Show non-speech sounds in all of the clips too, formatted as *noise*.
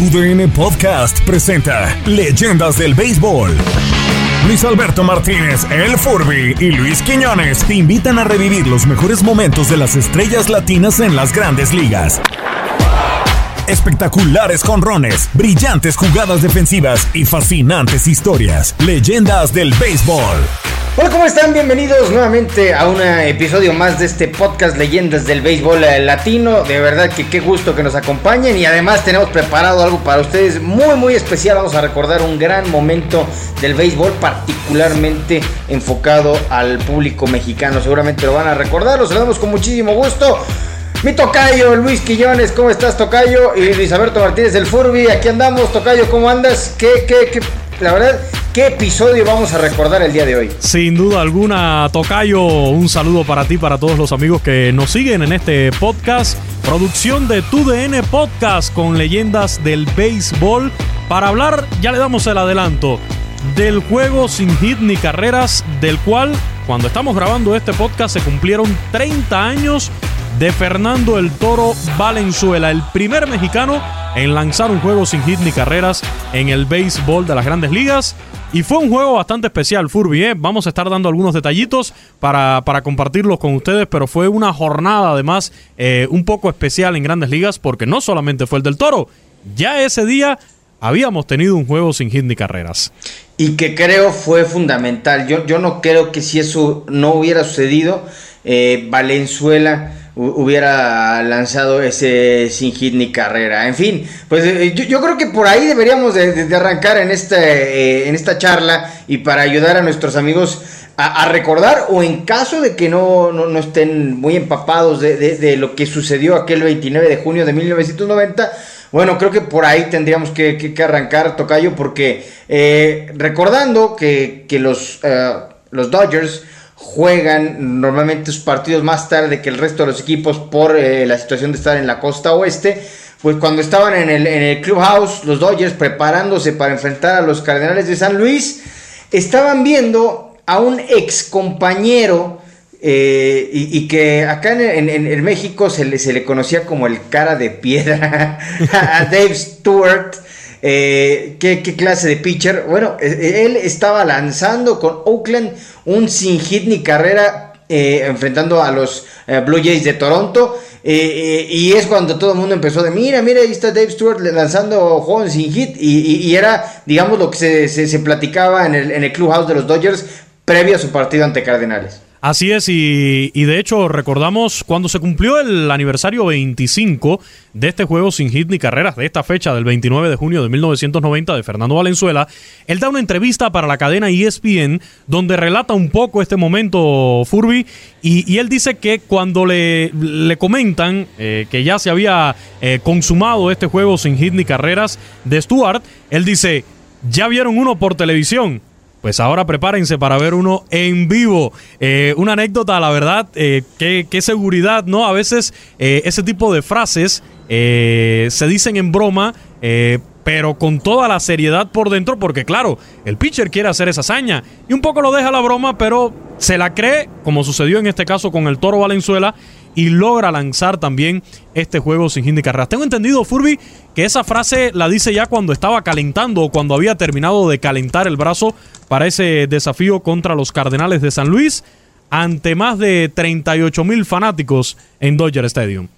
TUDN Podcast presenta Leyendas del Béisbol. Luis Alberto Martínez, El Furby y Luis Quiñones te invitan a revivir los mejores momentos de las estrellas latinas en las grandes ligas. Espectaculares jonrones, brillantes jugadas defensivas y fascinantes historias. Leyendas del Béisbol. Hola, ¿cómo están? Bienvenidos nuevamente a un episodio más de este podcast Leyendas del Béisbol eh, Latino. De verdad que qué gusto que nos acompañen y además tenemos preparado algo para ustedes muy muy especial. Vamos a recordar un gran momento del béisbol, particularmente enfocado al público mexicano. Seguramente lo van a recordar, lo saludamos con muchísimo gusto. Mi tocayo, Luis Quillones, ¿cómo estás, tocayo? Y Luis Alberto Martínez del Furby, aquí andamos, tocayo, ¿cómo andas? ¿Qué, qué, qué? La verdad, ¿Qué episodio vamos a recordar el día de hoy? Sin duda alguna, Tocayo, un saludo para ti, para todos los amigos que nos siguen en este podcast. Producción de TUDN Podcast con leyendas del béisbol. Para hablar, ya le damos el adelanto, del juego sin hit ni carreras, del cual, cuando estamos grabando este podcast, se cumplieron 30 años de Fernando el Toro Valenzuela, el primer mexicano en lanzar un juego sin hit ni carreras en el béisbol de las grandes ligas. Y fue un juego bastante especial, Furby. ¿eh? Vamos a estar dando algunos detallitos para, para, compartirlos con ustedes, pero fue una jornada además eh, un poco especial en grandes ligas porque no solamente fue el del toro, ya ese día habíamos tenido un juego sin hit ni carreras. Y que creo fue fundamental. Yo, yo no creo que si eso no hubiera sucedido, eh, Valenzuela hubiera lanzado ese sin hit ni carrera. En fin, pues eh, yo, creo que por ahí deberíamos de, arrancar en, este, en esta charla y para ayudar a nuestros amigos a, recordar o en caso de que no, no, estén muy empapados de, lo que sucedió aquel 29 de junio de 1990. Bueno, creo que por ahí tendríamos que, arrancar, Tocayo, porque eh, recordando que, los, los Dodgers juegan normalmente sus partidos más tarde que el resto de los equipos por eh, la situación de estar en la costa oeste. Pues cuando estaban en el, en el clubhouse, los Dodgers preparándose para enfrentar a los Cardenales de San Luis, estaban viendo a un ex compañero eh, y, que acá en, en, México se le, se le, conocía como el cara de piedra *laughs* a Dave Stewart. Eh, ¿qué, clase de pitcher? Bueno, e, e, él estaba lanzando con Oakland un sin hit ni carrera eh, enfrentando a los eh, Blue Jays de Toronto. y es cuando todo el mundo empezó de, mira, mira, ahí está Dave Stewart lanzando juegos sin hit. Y, era, digamos, lo que se, platicaba en el, en el clubhouse de los Dodgers previo a su partido ante Cardenales. Así es, y, de hecho recordamos cuando se cumplió el aniversario 25 de este juego sin hit ni carreras, de esta fecha del 29 de junio de 1990 de Fernando Valenzuela, él da una entrevista para la cadena ESPN donde relata un poco este momento Furby y, él dice que cuando le, le comentan eh, que ya se había eh, consumado este juego sin hit ni carreras de Stuart, él dice, ya vieron uno por televisión pues ahora prepárense para ver uno en vivo. Eh, una anécdota, la verdad, eh, qué, seguridad, ¿no? A veces eh, ese tipo de frases se dicen en broma, pero con toda la seriedad por dentro, porque claro, el pitcher quiere hacer esa hazaña y un poco lo deja la broma, pero se la cree, como sucedió en este caso con el Toro Valenzuela, y logra lanzar también este juego sin hit carreras. Tengo entendido, Furby, que esa frase la dice ya cuando estaba calentando o cuando había terminado de calentar el brazo para ese desafío contra los Cardenales de San Luis ante más de 38 mil fanáticos en Dodger Stadium.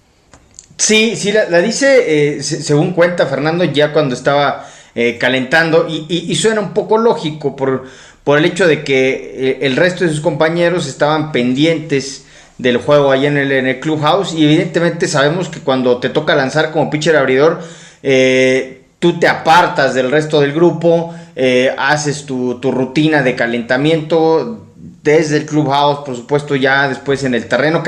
Sí, sí, la, dice, eh, según cuenta Fernando, ya cuando estaba eh, calentando y, suena un poco lógico por, por el hecho de que eh, el resto de sus compañeros estaban pendientes del juego allá en el, en el clubhouse y evidentemente sabemos que cuando te toca lanzar como pitcher abridor, tú te apartas del resto del grupo, eh, haces tu, rutina de calentamiento desde el clubhouse, por supuesto, ya después en el terreno.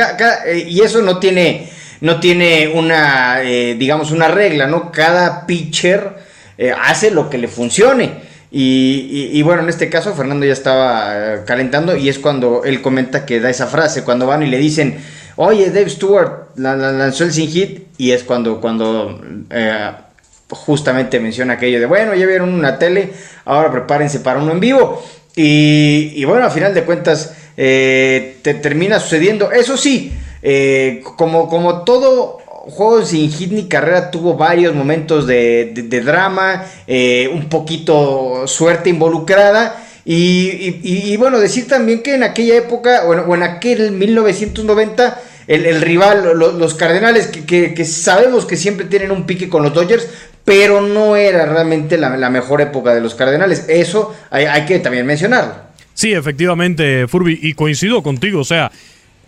Eh, y eso no tiene no tiene una, eh, digamos, una regla, ¿no? Cada pitcher eh, hace lo que le funcione. Y, bueno, en este caso Fernando ya estaba eh, calentando y es cuando él comenta que da esa frase, cuando van y le dicen, oye, Dave Stewart lanzó el sin hit y es cuando, cuando justamente menciona aquello de, bueno, ya vieron una tele, ahora prepárense para uno en vivo. Y, bueno, al final de cuentas te termina sucediendo. Eso sí, eh, como, como todo juego sin hit ni carrera tuvo varios momentos de, drama, eh, un poquito suerte involucrada. Y, bueno, decir también que en aquella época, o en aquel 1990, el, rival, los Cardenales, que, sabemos que siempre tienen un pique con los Dodgers, pero no era realmente la, mejor época de los Cardenales. Eso hay, hay que también mencionarlo. Sí, efectivamente, Furby, y coincido contigo, o sea,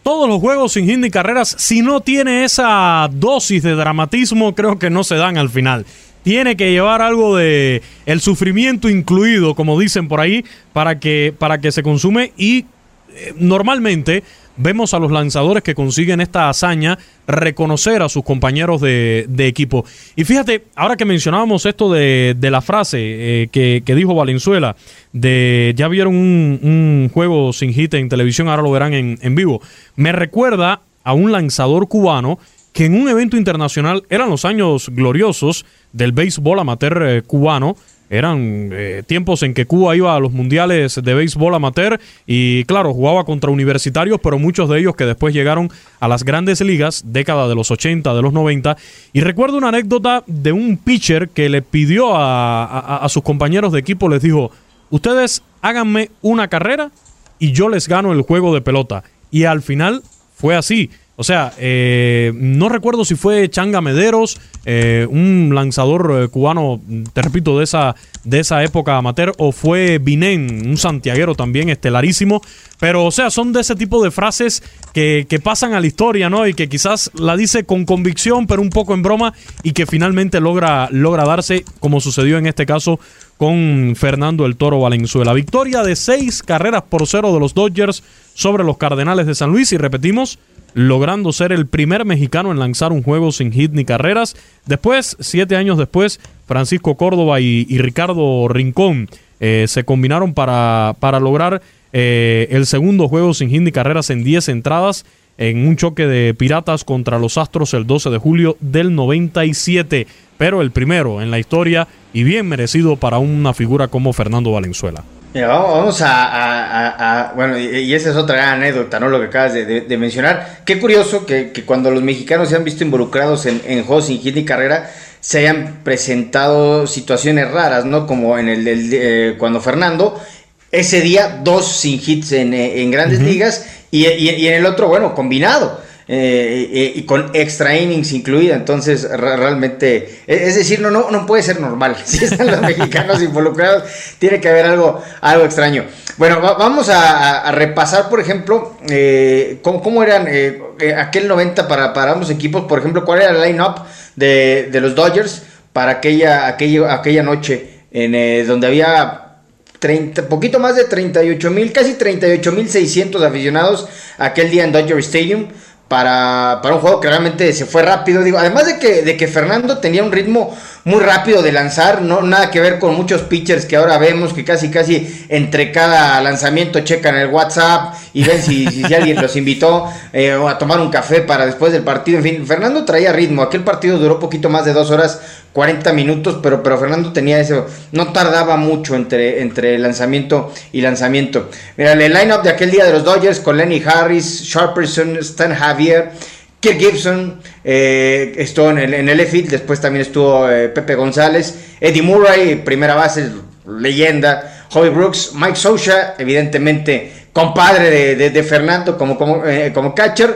todos los juegos sin hit ni carreras, si no tiene esa dosis de dramatismo, creo que no se dan al final. Tiene que llevar algo de el sufrimiento incluido, como dicen por ahí, para que, para que se consume y eh, normalmente vemos a los lanzadores que consiguen esta hazaña reconocer a sus compañeros de, equipo. Y fíjate, ahora que mencionábamos esto de, la frase eh, que, dijo Valenzuela, de ya vieron un, juego sin hit en televisión, ahora lo verán en, en vivo, me recuerda a un lanzador cubano que en un evento internacional eran los años gloriosos del béisbol amateur eh, cubano, eran eh, tiempos en que Cuba iba a los mundiales de béisbol amateur y claro, jugaba contra universitarios, pero muchos de ellos que después llegaron a las grandes ligas, década de los 80, de los 90. Y recuerdo una anécdota de un pitcher que le pidió a, sus compañeros de equipo, les dijo, ustedes háganme una carrera y yo les gano el juego de pelota. Y al final fue así. O sea, eh, no recuerdo si fue Changa Mederos, eh, un lanzador eh, cubano, te repito, de esa, de esa época amateur, o fue Binén, un santiaguero también estelarísimo. Pero, o sea, son de ese tipo de frases que, que, pasan a la historia, ¿no? Y que quizás la dice con convicción, pero un poco en broma, y que finalmente logra, logra darse, como sucedió en este caso con Fernando el Toro Valenzuela. Victoria de seis carreras por cero de los Dodgers sobre los Cardenales de San Luis, y repetimos, logrando ser el primer mexicano en lanzar un juego sin hit ni carreras. Después, siete años después, Francisco Córdoba y, Ricardo Rincón eh, se combinaron para, para lograr eh, el segundo juego sin hit ni carreras en 10 entradas en un choque de piratas contra los Astros el 12 de julio del 97. Pero el primero en la historia y bien merecido para una figura como Fernando Valenzuela vamos a, bueno, y, esa es otra anécdota, ¿no? Lo que acabas de, mencionar. Qué curioso que, cuando los mexicanos se han visto involucrados en, en juegos sin hit ni carrera, se hayan presentado situaciones raras, ¿no? Como en el, del eh, cuando Fernando, ese día dos sin hits en, en grandes ligas y, y, en el otro, bueno, combinado. Eh, eh, y con extra innings incluida. Entonces, realmente, e, es decir, no, no, no puede ser normal. *laughs* Si están los mexicanos involucrados, tiene que haber algo, algo extraño. Bueno, vamos a, repasar, por ejemplo, eh, cómo, eran aquel 90 para, para ambos equipos. Por ejemplo, cuál era el line-up de, los Dodgers para aquella, aquella, aquella noche en donde había 30, poquito más de 38 mil, casi 38 mil 600 aficionados aquel día en Dodger Stadium para, para, un juego que realmente se fue rápido. Digo, además de que, de que Fernando tenía un ritmo muy rápido de lanzar, no nada que ver con muchos pitchers que ahora vemos que casi casi entre cada lanzamiento checan el WhatsApp y ven si, alguien los invitó eh, a tomar un café para después del partido. En fin, Fernando traía ritmo. Aquel partido duró poquito más de dos horas 40 minutos, pero, pero Fernando tenía eso, no tardaba mucho entre, entre lanzamiento y lanzamiento. Mira, el lineup de aquel día de los Dodgers con Lenny Harris, Sharperson, Stan Javier, Kirk Gibson, eh, estuvo en el, en después también estuvo eh, Pepe González, Eddie Murray, primera base, leyenda, Howie Brooks, Mike Socha, evidentemente compadre de, Fernando como, eh, como catcher.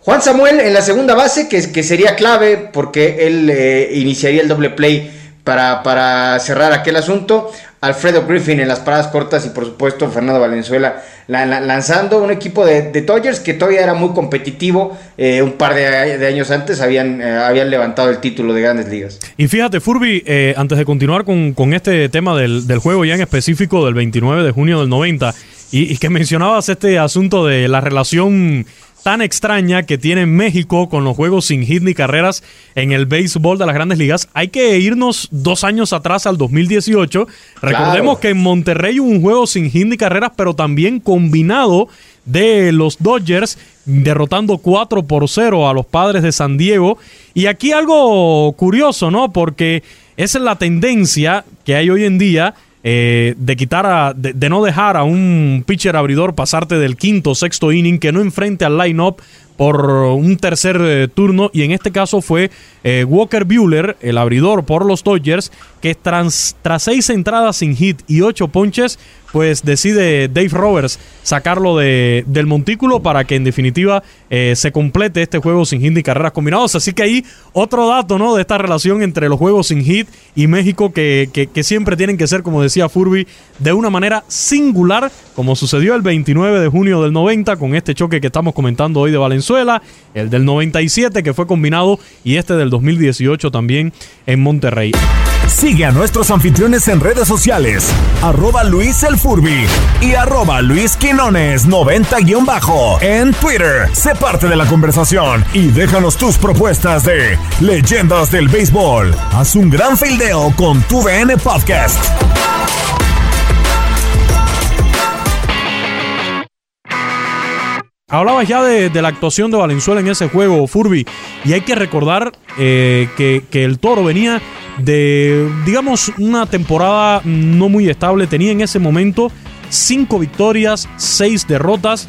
Juan Samuel en la segunda base, que, que sería clave porque él eh, iniciaría el doble play para, para, cerrar aquel asunto. Alfredo Griffin en las paradas cortas y por supuesto Fernando Valenzuela lanzando un equipo de, de Dodgers que todavía era muy competitivo. Eh, un par de, años antes habían, eh, habían levantado el título de grandes ligas. Y fíjate, Furby, antes de continuar con, con este tema del, del, juego ya en específico del 29 de junio del 90 y, y que mencionabas este asunto de la relación tan extraña que tiene México con los juegos sin hit ni carreras en el béisbol de las grandes ligas. Hay que irnos dos años atrás al 2018. Recordemos que en Monterrey hubo un juego sin hit ni carreras, pero también combinado de los Dodgers, derrotando 4 por 0 a los padres de San Diego. Y aquí algo curioso, ¿no? Porque esa es la tendencia que hay hoy en día eh, de quitar a, de, no dejar a un pitcher abridor pasarte del quinto sexto inning que no enfrente al line-up por un tercer eh, turno. Y en este caso fue eh, Walker Bueller, el abridor por los Dodgers, que tras, tras seis entradas sin hit y ocho ponches, pues decide Dave Roberts sacarlo de, del montículo para que en definitiva eh, se complete este juego sin hit y carreras combinados. Así que ahí otro dato ¿no? de esta relación entre los juegos sin hit y México que, que, siempre tienen que ser, como decía Furby, de una manera singular, como sucedió el 29 de junio del 90 con este choque que estamos comentando hoy de Valenzuela, el del 97 que fue combinado y este del 2018 también en Monterrey. Sigue a nuestros anfitriones en redes sociales, arroba Luis El Furby y arroba Luis Quinones 90-bajo en Twitter. Sé parte de la conversación y déjanos tus propuestas de leyendas del béisbol. Haz un gran fildeo con tu VN Podcast. Hablabas ya de, la actuación de Valenzuela en ese juego, Furby, y hay que recordar eh, que, que, el toro venía de, digamos, una temporada no muy estable. Tenía en ese momento cinco victorias, seis derrotas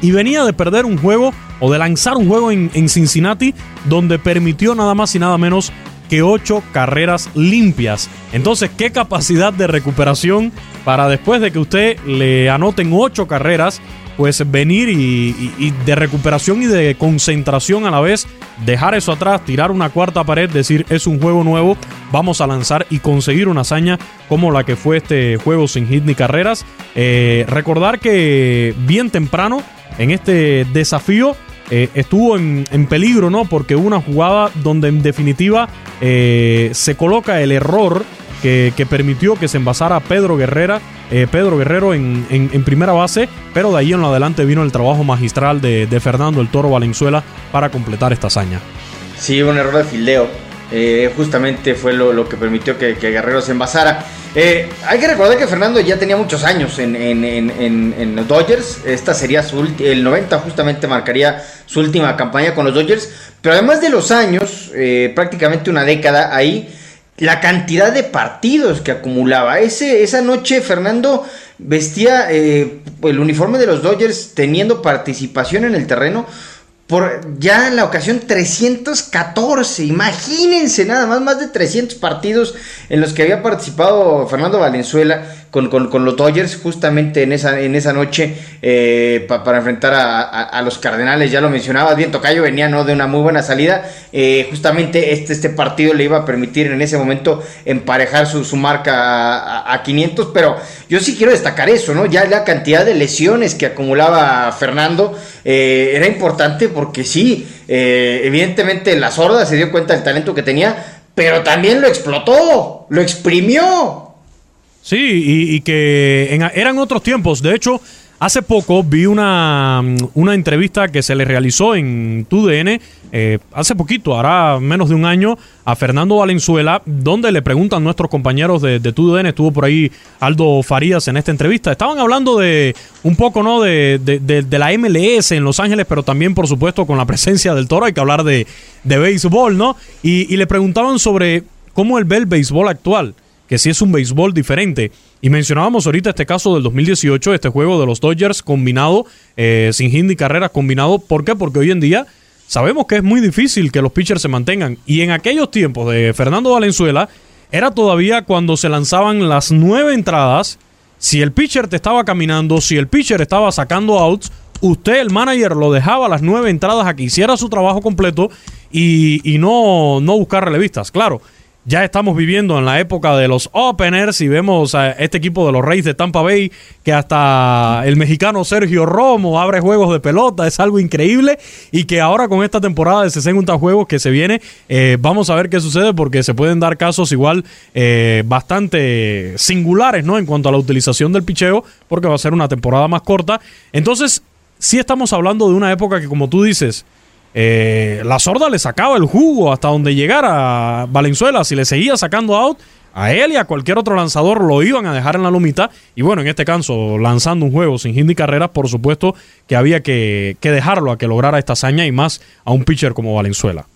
y venía de perder un juego o de lanzar un juego en, Cincinnati donde permitió nada más y nada menos que ocho carreras limpias. Entonces, ¿qué capacidad de recuperación para después de que usted le anoten ocho carreras pues venir y, de recuperación y de concentración a la vez, dejar eso atrás, tirar una cuarta pared, decir es un juego nuevo, vamos a lanzar y conseguir una hazaña como la que fue este juego sin hit ni carreras. Eh, recordar que bien temprano en este desafío eh, estuvo en, peligro, ¿no? Porque una jugada donde en definitiva eh, se coloca el error que, permitió que se envasara Pedro Guerrera eh, Pedro Guerrero en, primera base, pero de ahí en lo adelante vino el trabajo magistral de, Fernando el Toro Valenzuela para completar esta hazaña. Sí, un error de fildeo. Eh, justamente fue lo, que permitió que, Guerrero se envasara. Eh, hay que recordar que Fernando ya tenía muchos años en, los Dodgers. Esta sería su el 90 justamente marcaría su última campaña con los Dodgers. Pero además de los años, prácticamente una década ahí, la cantidad de partidos que acumulaba. Ese, esa noche Fernando vestía eh, el uniforme de los Dodgers teniendo participación en el terreno por ya en la ocasión 314. Imagínense nada más, más de 300 partidos en los que había participado Fernando Valenzuela con, los Dodgers justamente en esa, en esa noche eh, para enfrentar a, los Cardenales. Ya lo mencionaba, bien Tocayo venía ¿no? de una muy buena salida. Eh, justamente este, este partido le iba a permitir en ese momento emparejar su, su marca a, 500, pero yo sí quiero destacar eso, ¿no? Ya la cantidad de lesiones que acumulaba Fernando eh, era importante porque sí, evidentemente la sorda se dio cuenta del talento que tenía, pero también lo explotó, lo exprimió. Sí, y, que eran otros tiempos. De hecho, hace poco vi una, una entrevista que se le realizó en TUDN, eh, hace poquito, hará menos de un año, a Fernando Valenzuela, donde le preguntan nuestros compañeros de, de TUDN, estuvo por ahí Aldo Farías en esta entrevista. Estaban hablando de un poco, ¿no? De, de, la MLS en Los Ángeles, pero también, por supuesto, con la presencia del toro, hay que hablar de, béisbol, ¿no? Y, y le preguntaban sobre cómo él ve el béisbol actual que sí es un béisbol diferente. Y mencionábamos ahorita este caso del 2018, este juego de los Dodgers combinado, eh, sin hit carreras combinado. ¿Por qué? Porque hoy en día sabemos que es muy difícil que los pitchers se mantengan. Y en aquellos tiempos de Fernando Valenzuela, era todavía cuando se lanzaban las nueve entradas. Si el pitcher te estaba caminando, si el pitcher estaba sacando outs, usted, el manager, lo dejaba las nueve entradas a que hiciera su trabajo completo y, y no, no buscar relevistas. Claro, ya estamos viviendo en la época de los openers y vemos a este equipo de los Reyes de Tampa Bay que hasta el mexicano Sergio Romo abre juegos de pelota, es algo increíble y que ahora con esta temporada de 60 juegos que se viene, eh, vamos a ver qué sucede porque se pueden dar casos igual eh, bastante singulares ¿no? en cuanto a la utilización del picheo porque va a ser una temporada más corta. Entonces, sí estamos hablando de una época que, como tú dices, eh, la sorda le sacaba el jugo hasta donde llegara Valenzuela. Si le seguía sacando out, a él y a cualquier otro lanzador lo iban a dejar en la lomita. Y bueno, en este caso, lanzando un juego sin hit ni carreras, por supuesto que había que, dejarlo a que lograra esta hazaña y más a un pitcher como Valenzuela.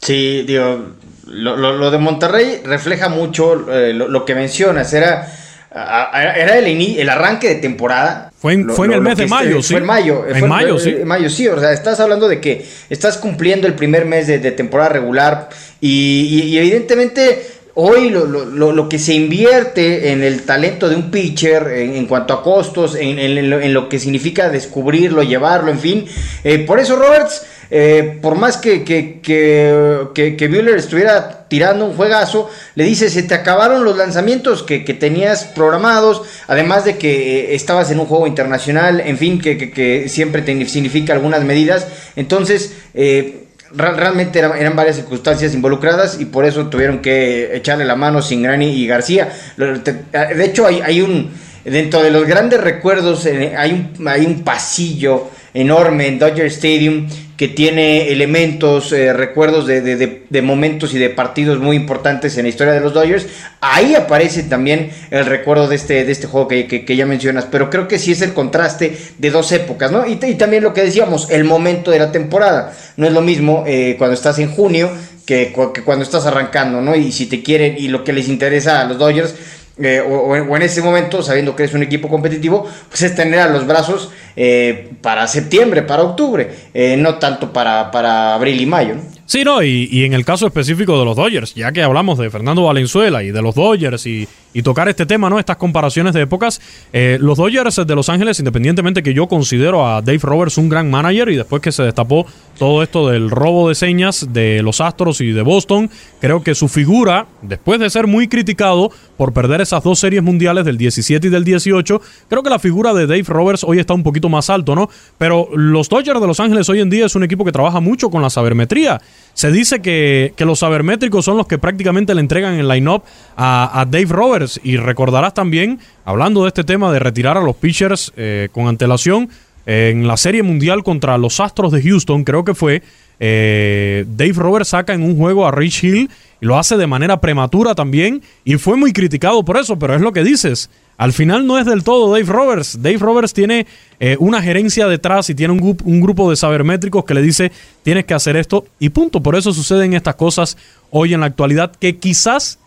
Sí, digo, lo, de Monterrey refleja mucho eh, lo, que mencionas. Era era el, el, arranque de temporada. Fue en, fue en el mes de mayo, sí. Fue en mayo. En mayo, sí. En mayo, sí. O sea, estás hablando de que estás cumpliendo el primer mes de, temporada regular y, evidentemente hoy lo, que se invierte en el talento de un pitcher en, cuanto a costos, en, lo, que significa descubrirlo, llevarlo, en fin. Eh, por eso Roberts eh, por más que, que, que, que, Bueller estuviera tirando un juegazo, le dice, se te acabaron los lanzamientos que, tenías programados, además de que eh, estabas en un juego internacional, en fin, que, siempre significa algunas medidas. Entonces, eh, realmente eran, varias circunstancias involucradas y por eso tuvieron que echarle la mano Singrani y García. De hecho, hay, hay un, dentro de los grandes recuerdos, hay un, hay un pasillo enorme en Dodger Stadium que tiene elementos, eh, recuerdos de, momentos y de partidos muy importantes en la historia de los Dodgers. Ahí aparece también el recuerdo de este, de este juego que, ya mencionas, pero creo que sí es el contraste de dos épocas, ¿no? Y, también lo que decíamos, el momento de la temporada. No es lo mismo eh, cuando estás en junio que, que, cuando estás arrancando, ¿no? Y si te quieren y lo que les interesa a los Dodgers eh, o, en ese momento, sabiendo que es un equipo competitivo, pues es tener a los brazos eh, para septiembre, para octubre, eh, no tanto para, para abril y mayo. Sí, no, y, en el caso específico de los Dodgers, ya que hablamos de Fernando Valenzuela y de los Dodgers y, tocar este tema, ¿no? Estas comparaciones de épocas, eh, los Dodgers de Los Ángeles, independientemente que yo considero a Dave Roberts un gran manager y después que se destapó todo esto del robo de señas de los Astros y de Boston, creo que su figura, después de ser muy criticado por perder esas dos series mundiales del 17 y del 18, creo que la figura de Dave Roberts hoy está un poquito más alto, ¿no? Pero los Dodgers de Los Ángeles hoy en día es un equipo que trabaja mucho con la sabermetría. Se dice que, los sabermétricos son los que prácticamente le entregan el line-up a, Dave Roberts. Y recordarás también, hablando de este tema de retirar a los pitchers eh, con antelación, en la Serie Mundial contra los Astros de Houston, creo que fue, eh, Dave Roberts saca en un juego a Rich Hill lo hace de manera prematura también. Y fue muy criticado por eso, pero es lo que dices. Al final no es del todo Dave Roberts. Dave Roberts tiene eh, una gerencia detrás y tiene un, un, grupo de sabermétricos que le dice tienes que hacer esto y punto. Por eso suceden estas cosas hoy en la actualidad que quizás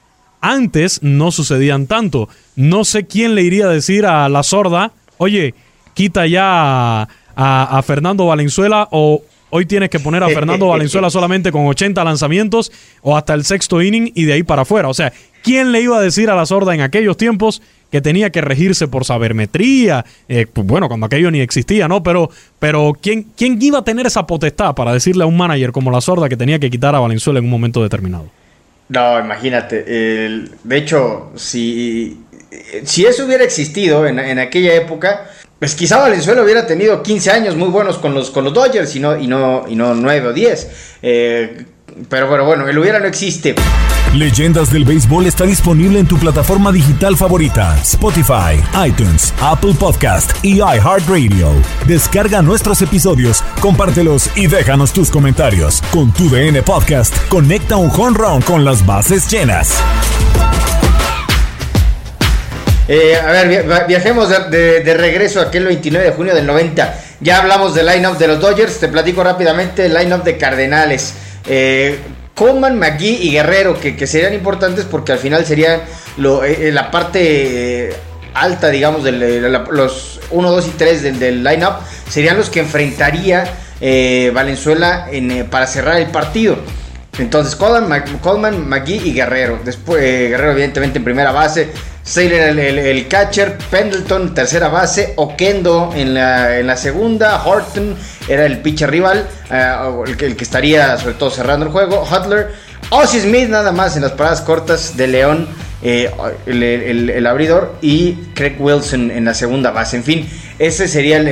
antes no sucedían tanto. No sé quién le iría a decir a la sorda, oye, quita ya a, a Fernando Valenzuela o hoy tienes que poner a Fernando Valenzuela solamente con 80 lanzamientos o hasta el sexto inning y de ahí para afuera. O sea, ¿quién le iba a decir a la sorda en aquellos tiempos que tenía que regirse por sabermetría, eh, pues bueno, cuando aquello ni existía, ¿no? Pero, pero ¿quién, ¿quién iba a tener esa potestad para decirle a un manager como la sorda que tenía que quitar a Valenzuela en un momento determinado? No, imagínate. de hecho, si, si eso hubiera existido en, aquella época, pues quizá Valenzuela hubiera tenido 15 años muy buenos con los, con los Dodgers y no, y no, y no 9 o 10. Eh, pero, pero bueno, el hubiera no existe. Leyendas del Béisbol está disponible en tu plataforma digital favorita, Spotify, iTunes, Apple Podcast y iHeartRadio. Descarga nuestros episodios, compártelos y déjanos tus comentarios. Con tu DN Podcast, conecta un home run con las bases llenas. Eh, a ver, viajemos de, regreso aquel 29 de junio del 90. Ya hablamos del line-up de los Dodgers, te platico rápidamente el line-up de Cardenales. Eh, Coleman, McGee y Guerrero, que, serían importantes porque al final serían eh, la parte eh, alta, digamos, de los 1, 2 y 3 del, del line-up, serían los que enfrentaría Valenzuela para cerrar el partido. Entonces, Coleman, McGee y Guerrero. Después, Guerrero, evidentemente, en primera base. Saylor el, catcher, Pendleton tercera base, Oquendo en la, en la segunda, Horton era el pitcher rival, eh, el, que estaría sobre todo cerrando el juego, Hutler, Ozzy Smith nada más en las paradas cortas de León, eh, el, abridor, y Craig Wilson en la segunda base. En fin, ese serían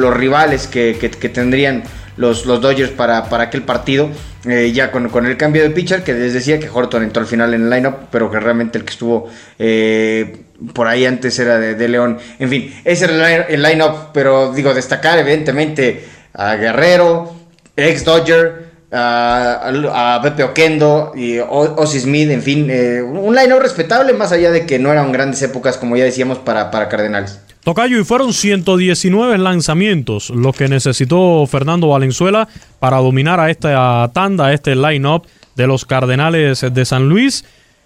los rivales que, tendrían los, los Dodgers para, para aquel partido. Eh, ya con, el cambio de pitcher, que les decía que Horton entró al final en el lineup, pero que realmente el que estuvo eh, por ahí antes era de, León. En fin, ese era el, lineup, pero digo, destacar evidentemente a Guerrero, ex Dodger, a, Pepe Oquendo y Ozzy Smith, en fin, eh, un line respetable, más allá de que no eran grandes épocas, como ya decíamos, para, para Cardenales. Tocayo, y fueron 119 lanzamientos los que necesitó Fernando Valenzuela para dominar a esta tanda, a este line-up de los Cardenales de San Luis.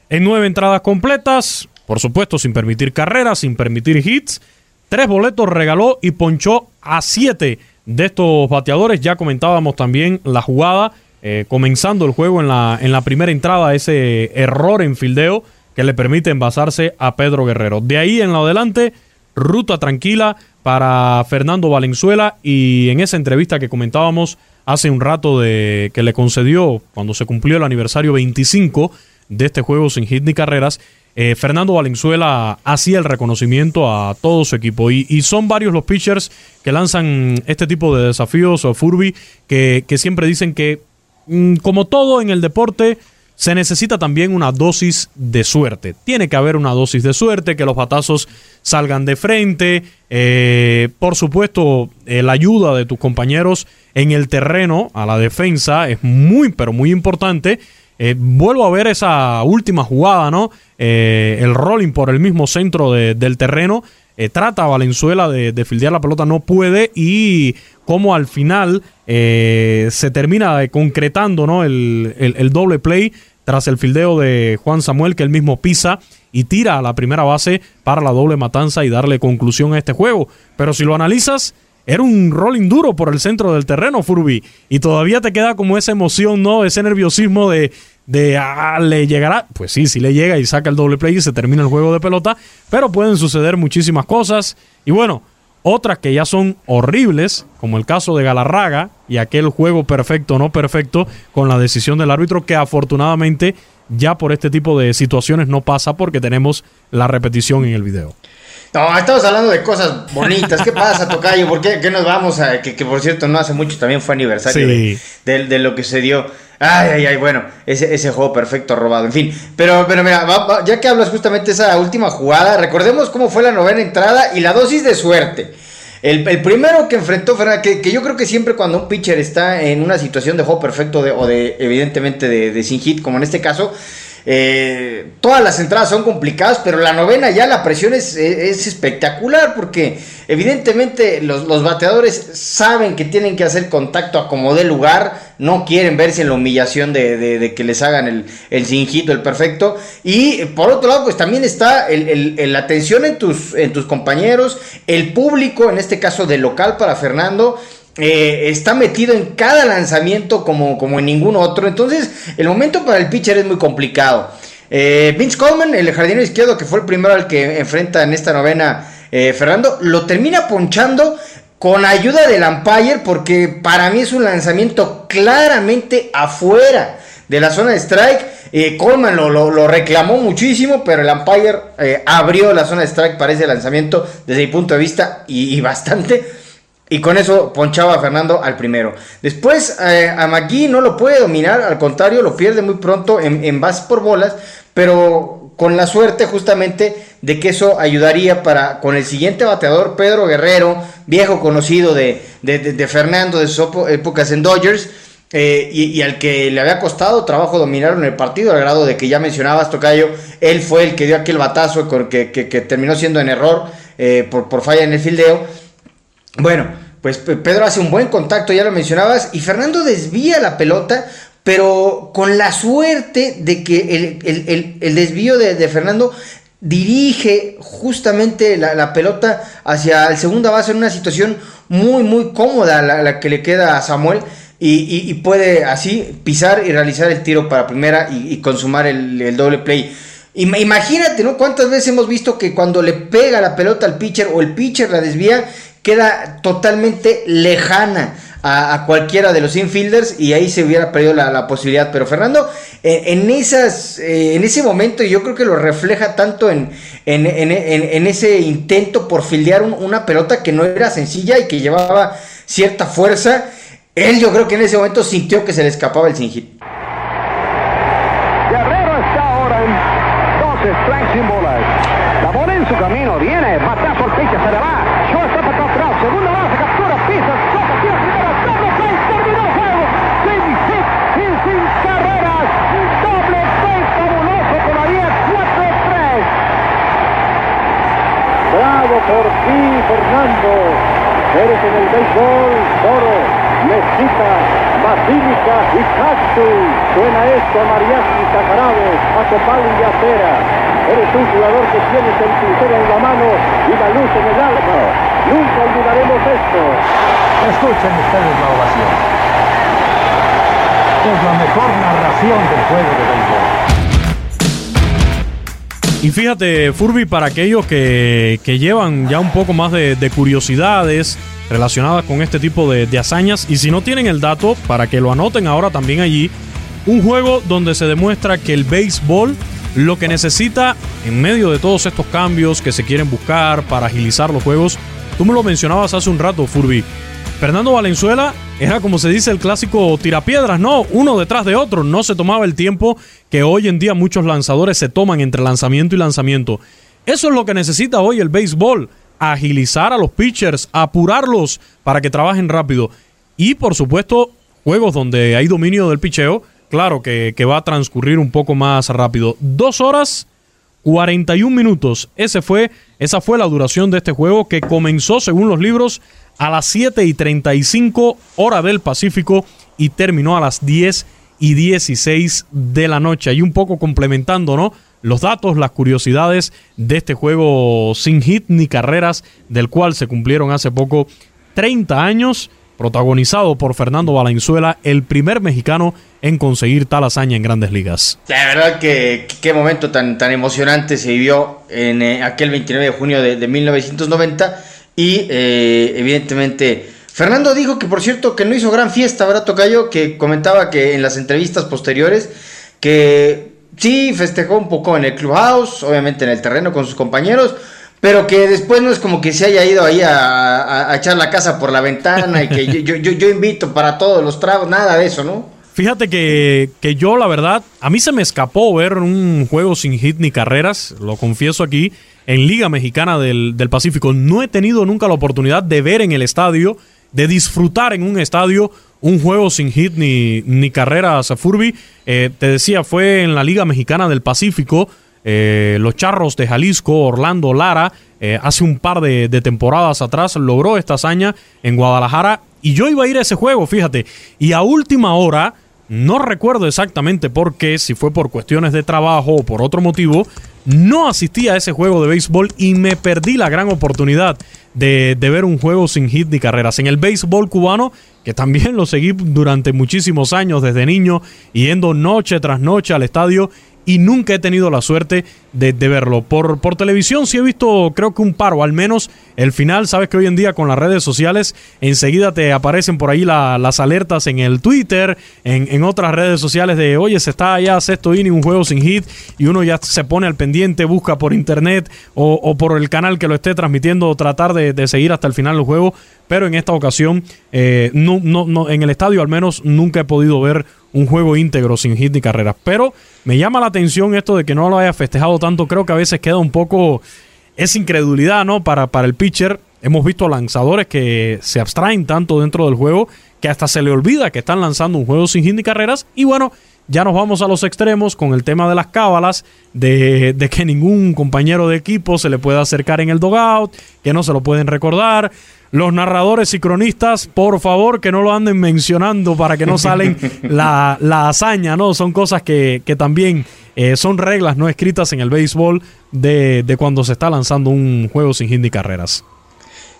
En nueve entradas completas, por supuesto, sin permitir carreras, sin permitir hits. Tres boletos regaló y ponchó a siete de estos bateadores. Ya comentábamos también la jugada, eh, comenzando el juego en la, en la primera entrada, ese error en fildeo que le permite envasarse a Pedro Guerrero. De ahí en lo adelante, ruta tranquila para Fernando Valenzuela y en esa entrevista que comentábamos hace un rato de que le concedió cuando se cumplió el aniversario 25 de este juego sin hit ni carreras, eh, Fernando Valenzuela hacía el reconocimiento a todo su equipo. Y, son varios los pitchers que lanzan este tipo de desafíos, o Furby, que, siempre dicen que, mm, como todo en el deporte, se necesita también una dosis de suerte. Tiene que haber una dosis de suerte, que los batazos salgan de frente. Eh, por supuesto, eh, la ayuda de tus compañeros en el terreno a la defensa es muy, pero muy importante. Eh, vuelvo a ver esa última jugada, ¿no? El rolling por el mismo centro del terreno. Eh, trata a Valenzuela de, de, fildear la pelota, no puede. Y como al final se termina concretando ¿no? El, el, doble play tras el fildeo de Juan Samuel, que él mismo pisa y tira a la primera base para la doble matanza y darle conclusión a este juego. Pero si lo analizas, era un rolling duro por el centro del terreno, Furby. Y todavía te queda como esa emoción, ¿no? Ese nerviosismo de, de ah, le llegará. Pues sí, sí le llega y saca el doble play y se termina el juego de pelota. Pero pueden suceder muchísimas cosas. Y bueno, otras que ya son horribles, como el caso de Galarraga y aquel juego perfecto, no perfecto, con la decisión del árbitro, que afortunadamente ya por este tipo de situaciones no pasa porque tenemos la repetición en el video. No, estamos hablando de cosas bonitas. ¿Qué pasa, Tocayo? ¿Por qué, nos vamos a.? Que, por cierto, no hace mucho también fue aniversario de, lo que se dio. Ay, ay, ay, bueno, ese, ese juego perfecto robado, en fin. Pero, pero mira, ya que hablas justamente de esa última jugada, recordemos cómo fue la novena entrada y la dosis de suerte. El, primero que enfrentó Fernando, que, que, yo creo que siempre cuando un pitcher está en una situación de juego perfecto o de, evidentemente, de, de sin hit, como en este caso, eh, todas las entradas son complicadas, pero la novena ya la presión es, espectacular porque evidentemente los, bateadores saben que tienen que hacer contacto a como dé lugar, no quieren verse en la humillación de, que les hagan el, el el perfecto. Y por otro lado, pues también está la atención en tus, en tus compañeros, el público, en este caso del local para Fernando. Eh, está metido en cada lanzamiento como, como en ningún otro. Entonces, el momento para el pitcher es muy complicado. Eh, Vince Coleman, el jardinero izquierdo, que fue el primero al que enfrenta en esta novena eh, Fernando, lo termina ponchando con ayuda del umpire, porque para mí es un lanzamiento claramente afuera de la zona de strike. Coleman lo, reclamó muchísimo, pero el umpire abrió la zona de strike para ese lanzamiento desde mi punto de vista y bastante. Y con eso ponchaba a Fernando al primero. Después eh, a McGee no lo puede dominar, al contrario, lo pierde muy pronto en, en base por bolas, pero con la suerte justamente de que eso ayudaría para con el siguiente bateador, Pedro Guerrero, viejo conocido de, Fernando de sus épocas en Dodgers. Eh, y, al que le había costado trabajo dominar en el partido, al grado de que ya mencionabas, Tocayo, él fue el que dio aquel batazo que, que, terminó siendo en error eh, por, por falla en el fildeo. Bueno, pues Pedro hace un buen contacto, ya lo mencionabas, y Fernando desvía la pelota, pero con la suerte de que el, desvío de, Fernando dirige justamente la, pelota hacia el segunda base en una situación muy, muy cómoda la, que le queda a Samuel. Y, puede así pisar y realizar el tiro para primera y, consumar el, doble play. Imagínate, ¿no? ¿Cuántas veces hemos visto que cuando le pega la pelota al pitcher o el pitcher la desvía, queda totalmente lejana a, cualquiera de los infielders y ahí se hubiera perdido la, posibilidad. Pero Fernando, eh, en, esas, eh, en ese momento, yo creo que lo refleja tanto en, en, ese intento por fildear una pelota que no era sencilla y que llevaba cierta fuerza. Él yo creo que en ese momento sintió que se le escapaba el sin hit. Guerrero está ahora en. La bola en su camino, viene, matazo al pitcher, se le va. Short está para atrás, segunda base, captura, pisa, toca, tira primera, doble play, terminó el juego. Sin hit y sin carreras. Doble play fabuloso con la 10, 4-3. Bravo por ti, Fernando. Eres en el béisbol, toro, mezquita, basílica y cactus. Suena esto a mariachi, cajarabos, a copal y acera. Eres un jugador que tienes el pincel en la mano y la luz en el alma. Nunca olvidaremos esto. Escuchen ustedes la ovación. Es la mejor narración del juego de béisbol. Y fíjate, Furby, para aquellos que, que llevan ya un poco más de, de curiosidades relacionadas con este tipo de, de hazañas, y si no tienen el dato, para que lo anoten ahora también allí, un juego donde se demuestra que el béisbol lo que necesita en medio de todos estos cambios que se quieren buscar para agilizar los juegos, tú me lo mencionabas hace un rato, Furby. Fernando Valenzuela era como se dice el clásico tirapiedras, no, uno detrás de otro, no se tomaba el tiempo que hoy en día muchos lanzadores se toman entre lanzamiento y lanzamiento. Eso es lo que necesita hoy el béisbol, agilizar a los pitchers, apurarlos para que trabajen rápido. Y por supuesto, juegos donde hay dominio del picheo, claro que, que va a transcurrir un poco más rápido. Dos horas 41 minutos. Ese fue, esa fue la duración de este juego que comenzó, según los libros, a las 7 y 35 hora del Pacífico y terminó a las 10 y 16 de la noche. Y un poco complementando, ¿no? Los datos, las curiosidades de este juego sin hit ni carreras, del cual se cumplieron hace poco 30 años, protagonizado por Fernando Valenzuela, el primer mexicano en conseguir tal hazaña en grandes ligas. La verdad que qué momento tan, tan emocionante se vivió en eh, aquel 29 de junio de, de 1990 y eh, evidentemente Fernando dijo que por cierto que no hizo gran fiesta, ¿verdad Tocayo? Que comentaba que en las entrevistas posteriores que sí festejó un poco en el clubhouse, obviamente en el terreno con sus compañeros, pero que después no es como que se haya ido ahí a, a- echar la casa por la ventana y que yo, yo, yo- yo invito para todos los tragos, nada de eso, ¿no? Fíjate que, que yo, la verdad, a mí se me escapó ver un juego sin hit ni carreras, lo confieso aquí, en Liga Mexicana del, del Pacífico. No he tenido nunca la oportunidad de ver en el estadio, de disfrutar en un estadio un juego sin hit ni, ni carreras a Furby. Eh, te decía, fue en la Liga Mexicana del Pacífico. Eh, los Charros de Jalisco, Orlando Lara, eh, hace un par de, temporadas atrás logró esta hazaña en Guadalajara y yo iba a ir a ese juego, fíjate. Y a última hora, no recuerdo exactamente por qué, si fue por cuestiones de trabajo o por otro motivo, no asistí a ese juego de béisbol y me perdí la gran oportunidad de, de ver un juego sin hit ni carreras. En el béisbol cubano, que también lo seguí durante muchísimos años desde niño, yendo noche tras noche al estadio y nunca he tenido la suerte de, verlo. Por, por televisión sí he visto creo que un par o al menos el final. Sabes que hoy en día con las redes sociales enseguida te aparecen por ahí la- las alertas en el Twitter, en, en otras redes sociales de oye, se está ya sexto inning, un juego sin hit y uno ya se pone al pendiente, busca por internet o, por el canal que lo esté transmitiendo, tratar de, seguir hasta el final el juego. Pero en esta ocasión, eh, en el estadio al menos nunca he podido ver un juego íntegro sin hit ni carreras. Pero me llama la atención esto de que no lo haya festejado tanto. Creo que a veces queda un poco esa incredulidad, ¿no? Para, para el pitcher. Hemos visto lanzadores que se abstraen tanto dentro del juego que hasta se le olvida que están lanzando un juego sin hit ni carreras. Y bueno, ya nos vamos a los extremos con el tema de las cábalas, de, de que ningún compañero de equipo se le pueda acercar en el dogout, que no se lo pueden recordar. Los narradores y cronistas, por favor, que no lo anden mencionando para que no *laughs* salen la, la hazaña, ¿no? Son cosas que, que también eh, son reglas no escritas en el béisbol de, de cuando se está lanzando un juego sin hit ni carreras.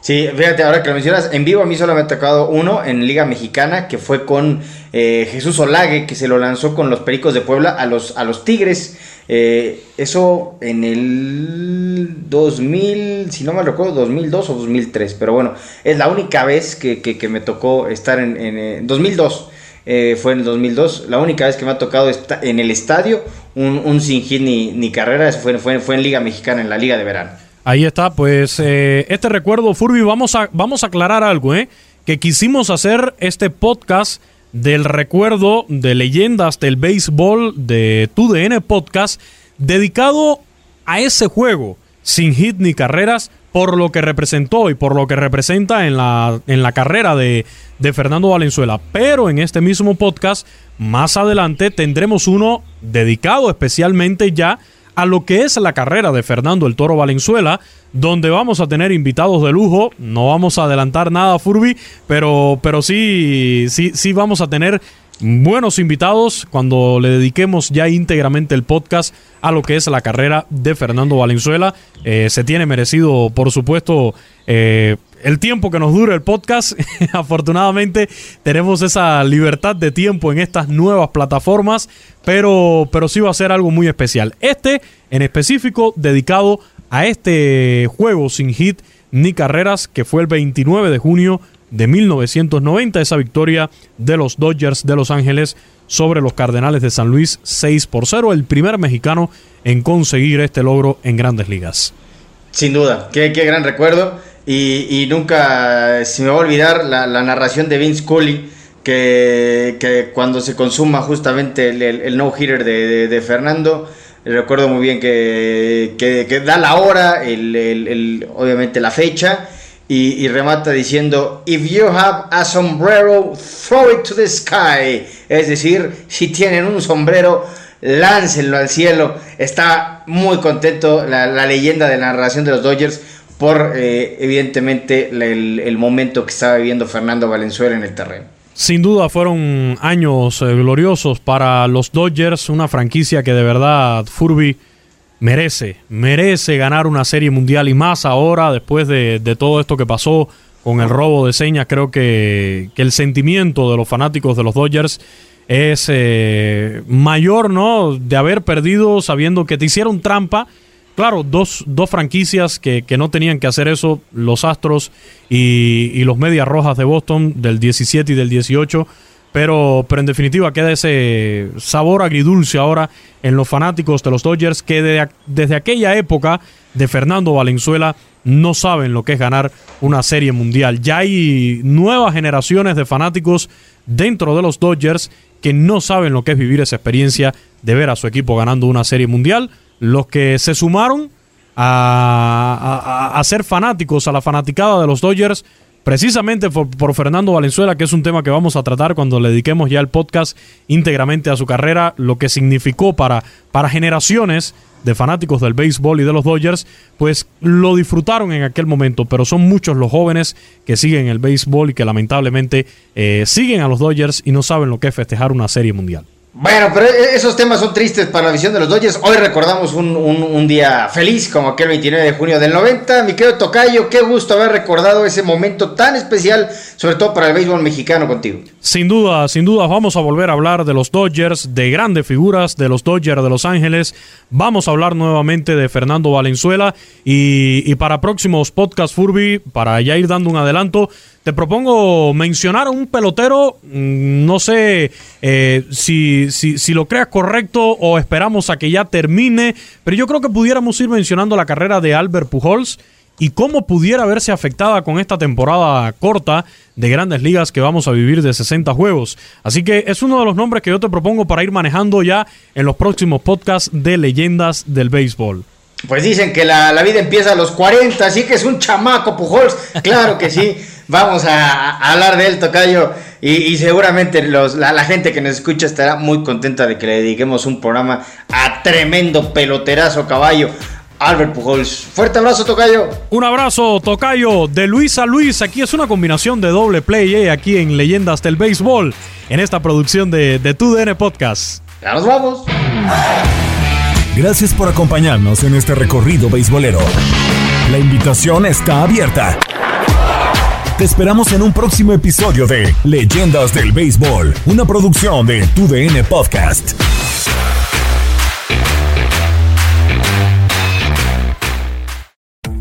Sí, fíjate, ahora que lo mencionas, en vivo a mí solo me ha tocado uno en Liga Mexicana, que fue con eh, Jesús Olague, que se lo lanzó con los Pericos de Puebla a los, a los Tigres. Eh, eso en el 2000, si no me recuerdo, 2002 o 2003, pero bueno, es la única vez que, que- me tocó estar en, en, eh, 2002. eh, fue en el 2002, la única vez que me ha tocado en el estadio un, un sin hit ni, ni carrera, eso fue, fue, fue en Liga Mexicana, en la Liga de Verano. Ahí está, pues eh, este recuerdo, Furby, vamos a, vamos a aclarar algo, ¿eh? que quisimos hacer este podcast del recuerdo de leyendas del béisbol de TUDN Podcast dedicado a ese juego sin hit ni carreras por lo que representó y por lo que representa en la, en la carrera de, de Fernando Valenzuela. Pero en este mismo podcast, más adelante, tendremos uno dedicado especialmente ya lo que es la carrera de Fernando el Toro Valenzuela, donde vamos a tener invitados de lujo. No vamos a adelantar nada, Furby, pero, pero sí, sí, sí vamos a tener buenos invitados cuando le dediquemos ya íntegramente el podcast a lo que es la carrera de Fernando Valenzuela. Eh, se tiene merecido, por supuesto, eh, el tiempo que nos dure el podcast. *laughs* Afortunadamente tenemos esa libertad de tiempo en estas nuevas plataformas, pero, pero sí va a ser algo muy especial. Este en específico dedicado a este juego sin hit ni carreras que fue el 29 de junio de 1990, esa victoria de los Dodgers de Los Ángeles sobre los Cardenales de San Luis 6 por 0, el primer mexicano en conseguir este logro en grandes ligas. Sin duda, qué, qué gran recuerdo. Y, nunca se me va a olvidar la, narración de Vince Cooley, que, que, cuando se consuma justamente el, no-hitter de, Fernando, recuerdo muy bien que, que da la hora, el, obviamente la fecha, y, remata diciendo, If you have a sombrero, throw it to the sky. Es decir, si tienen un sombrero, láncenlo al cielo. Está muy contento la, leyenda de la narración de los Dodgers por eh, evidentemente el, momento que estaba viviendo Fernando Valenzuela en el terreno. Sin duda fueron años eh, gloriosos para los Dodgers, una franquicia que de verdad Furby merece, merece ganar una serie mundial y más ahora después de, todo esto que pasó con el robo de señas, creo que, el sentimiento de los fanáticos de los Dodgers es eh, mayor, ¿no? De haber perdido sabiendo que te hicieron trampa Claro, dos, dos franquicias que, no tenían que hacer eso, los Astros y, los Medias Rojas de Boston del 17 y del 18. Pero, pero en definitiva queda ese sabor agridulce ahora en los fanáticos de los Dodgers que desde aquella época de Fernando Valenzuela no saben lo que es ganar una serie mundial. Ya hay nuevas generaciones de fanáticos dentro de los Dodgers que no saben lo que es vivir esa experiencia de ver a su equipo ganando una serie mundial los que se sumaron a, ser fanáticos, a la fanaticada de los Dodgers, precisamente por, Fernando Valenzuela, que es un tema que vamos a tratar cuando le dediquemos ya el podcast íntegramente a su carrera, lo que significó para, para generaciones de fanáticos del béisbol y de los Dodgers, pues lo disfrutaron en aquel momento, pero son muchos los jóvenes que siguen el béisbol y que lamentablemente eh, siguen a los Dodgers y no saben lo que es festejar una serie mundial. Bueno, pero e-, esos temas son tristes para la visión de los Dodgers. Hoy recordamos un, día feliz como aquel 29 de junio del 90. Mi querido Tocayo, qué gusto haber recordado ese momento tan especial, sobre todo para el béisbol mexicano contigo. Sin duda, sin duda, vamos a volver a hablar de los Dodgers, de grandes figuras de los Dodgers de Los Ángeles. Vamos a hablar nuevamente de Fernando Valenzuela y, y para próximos podcast Furby, para ya ir dando un adelanto, te propongo mencionar a un pelotero, mm, no sé eh, si, si, lo creas correcto o esperamos a que ya termine, pero yo creo que pudiéramos ir mencionando la carrera de Albert Pujols y cómo pudiera verse afectada con esta temporada corta de grandes ligas que vamos a vivir de 60 juegos. Así que es uno de los nombres que yo te propongo para ir manejando ya en los próximos podcasts de leyendas del béisbol. Pues dicen que la, la vida empieza a los 40, así que es un chamaco Pujols. Claro que sí. *laughs* vamos a, hablar de él, Tocayo, y, seguramente los, la, gente que nos escucha estará muy contenta de que le dediquemos un programa a tremendo peloterazo caballo. Albert Pujols. Fuerte abrazo, Tocayo. Un abrazo, Tocayo. De Luis a Luis. Aquí es una combinación de doble play eh, aquí en Leyendas del Béisbol. En esta producción de, de TUDN Podcast. Ya nos vamos. Gracias por acompañarnos en este recorrido beisbolero. La invitación está abierta. Te esperamos en un próximo episodio de Leyendas del Béisbol, una producción de TUDN Podcast.